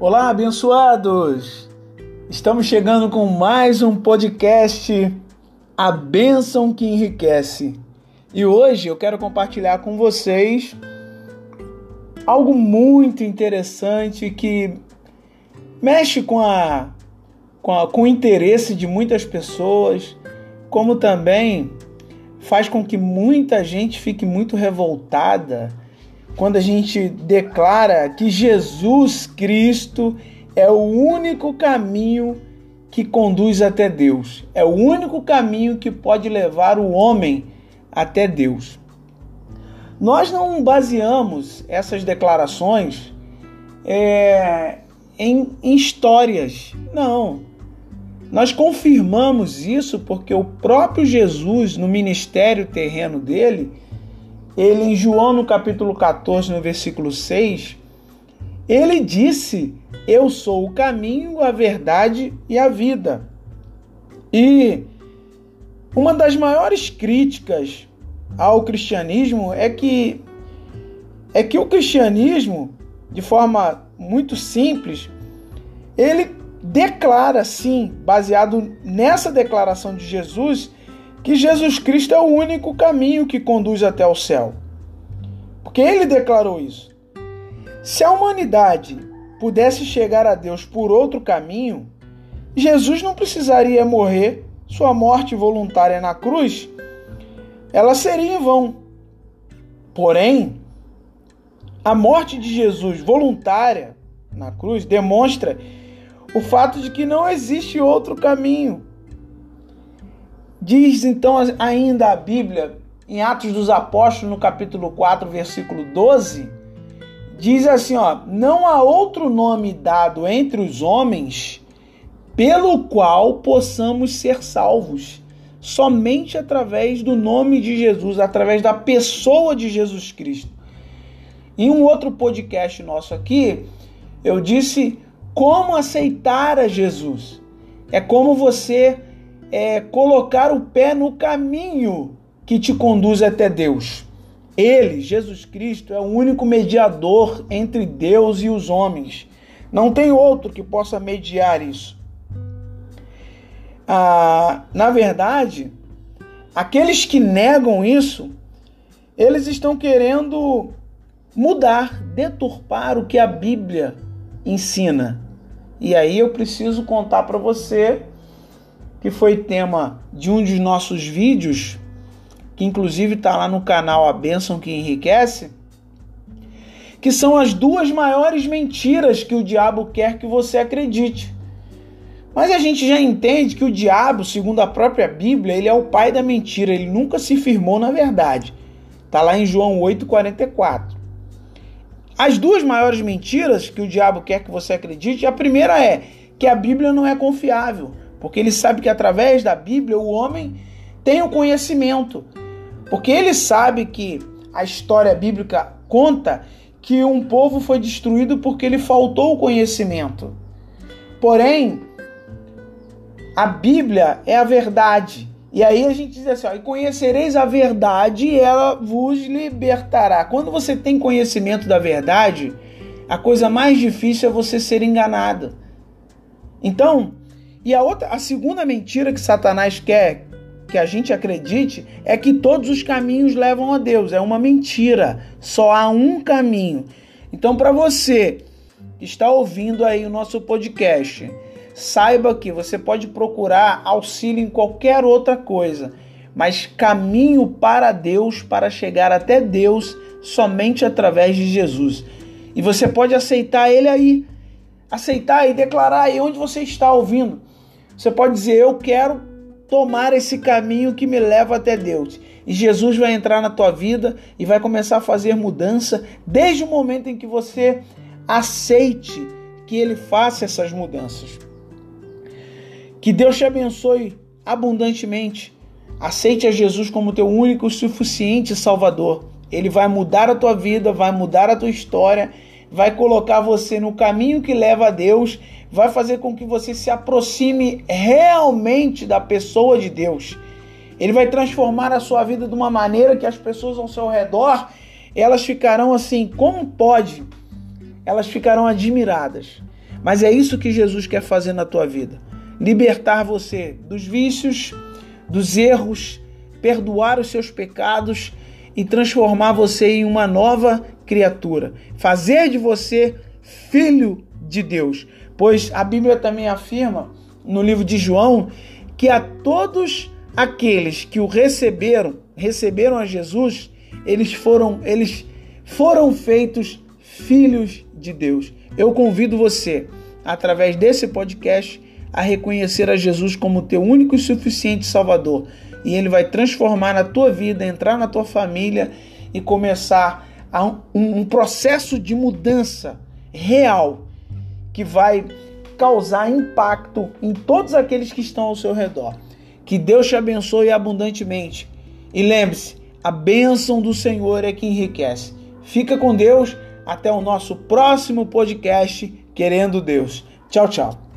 Olá, abençoados! Estamos chegando com mais um podcast A Bênção que Enriquece. E hoje eu quero compartilhar com vocês algo muito interessante que mexe com, a, com, a, com o interesse de muitas pessoas, como também faz com que muita gente fique muito revoltada quando a gente declara que Jesus Cristo é o único caminho que conduz até Deus, é o único caminho que pode levar o homem até Deus. Nós não baseamos essas declarações é, em, em histórias, não. Nós confirmamos isso porque o próprio Jesus, no ministério terreno dele, ele em João no capítulo 14, no versículo 6, ele disse: Eu sou o caminho, a verdade e a vida. E uma das maiores críticas ao cristianismo é que é que o cristianismo, de forma muito simples, ele declara sim, baseado nessa declaração de Jesus, que Jesus Cristo é o único caminho que conduz até o céu. Porque ele declarou isso. Se a humanidade pudesse chegar a Deus por outro caminho, Jesus não precisaria morrer, sua morte voluntária na cruz, ela seria em vão. Porém, a morte de Jesus voluntária na cruz demonstra o fato de que não existe outro caminho. Diz então ainda a Bíblia, em Atos dos Apóstolos, no capítulo 4, versículo 12, diz assim, ó: "Não há outro nome dado entre os homens pelo qual possamos ser salvos, somente através do nome de Jesus, através da pessoa de Jesus Cristo." Em um outro podcast nosso aqui, eu disse como aceitar a Jesus. É como você é, colocar o pé no caminho que te conduz até Deus. Ele, Jesus Cristo, é o único mediador entre Deus e os homens. Não tem outro que possa mediar isso. Ah, na verdade, aqueles que negam isso, eles estão querendo mudar, deturpar o que a Bíblia ensina. E aí eu preciso contar para você que foi tema de um dos nossos vídeos, que inclusive está lá no canal A Bênção que Enriquece, que são as duas maiores mentiras que o diabo quer que você acredite. Mas a gente já entende que o diabo, segundo a própria Bíblia, ele é o pai da mentira, ele nunca se firmou na verdade. Está lá em João 8,44. As duas maiores mentiras que o diabo quer que você acredite, a primeira é que a Bíblia não é confiável, porque ele sabe que através da Bíblia o homem tem o conhecimento. Porque ele sabe que a história bíblica conta que um povo foi destruído porque lhe faltou o conhecimento. Porém, a Bíblia é a verdade. E aí a gente diz assim: ó, e conhecereis a verdade e ela vos libertará. Quando você tem conhecimento da verdade, a coisa mais difícil é você ser enganado. Então, e a outra, a segunda mentira que Satanás quer que a gente acredite é que todos os caminhos levam a Deus. É uma mentira. Só há um caminho. Então, para você que está ouvindo aí o nosso podcast, saiba que você pode procurar auxílio em qualquer outra coisa, mas caminho para Deus, para chegar até Deus, somente através de Jesus. E você pode aceitar Ele aí, aceitar e declarar aí onde você está ouvindo. Você pode dizer: Eu quero tomar esse caminho que me leva até Deus. E Jesus vai entrar na tua vida e vai começar a fazer mudança desde o momento em que você aceite que Ele faça essas mudanças. Que Deus te abençoe abundantemente. Aceite a Jesus como teu único e suficiente Salvador. Ele vai mudar a tua vida, vai mudar a tua história, vai colocar você no caminho que leva a Deus, vai fazer com que você se aproxime realmente da pessoa de Deus. Ele vai transformar a sua vida de uma maneira que as pessoas ao seu redor, elas ficarão assim, como pode? Elas ficarão admiradas. Mas é isso que Jesus quer fazer na tua vida: libertar você dos vícios, dos erros, perdoar os seus pecados e transformar você em uma nova criatura, fazer de você filho de Deus. Pois a Bíblia também afirma no livro de João que a todos aqueles que o receberam, receberam a Jesus, eles foram, eles foram feitos filhos de Deus. Eu convido você, através desse podcast, a reconhecer a Jesus como teu único e suficiente Salvador. E ele vai transformar na tua vida, entrar na tua família e começar um, um processo de mudança real que vai causar impacto em todos aqueles que estão ao seu redor. Que Deus te abençoe abundantemente. E lembre-se, a bênção do Senhor é que enriquece. Fica com Deus. Até o nosso próximo podcast, querendo Deus. Tchau, tchau.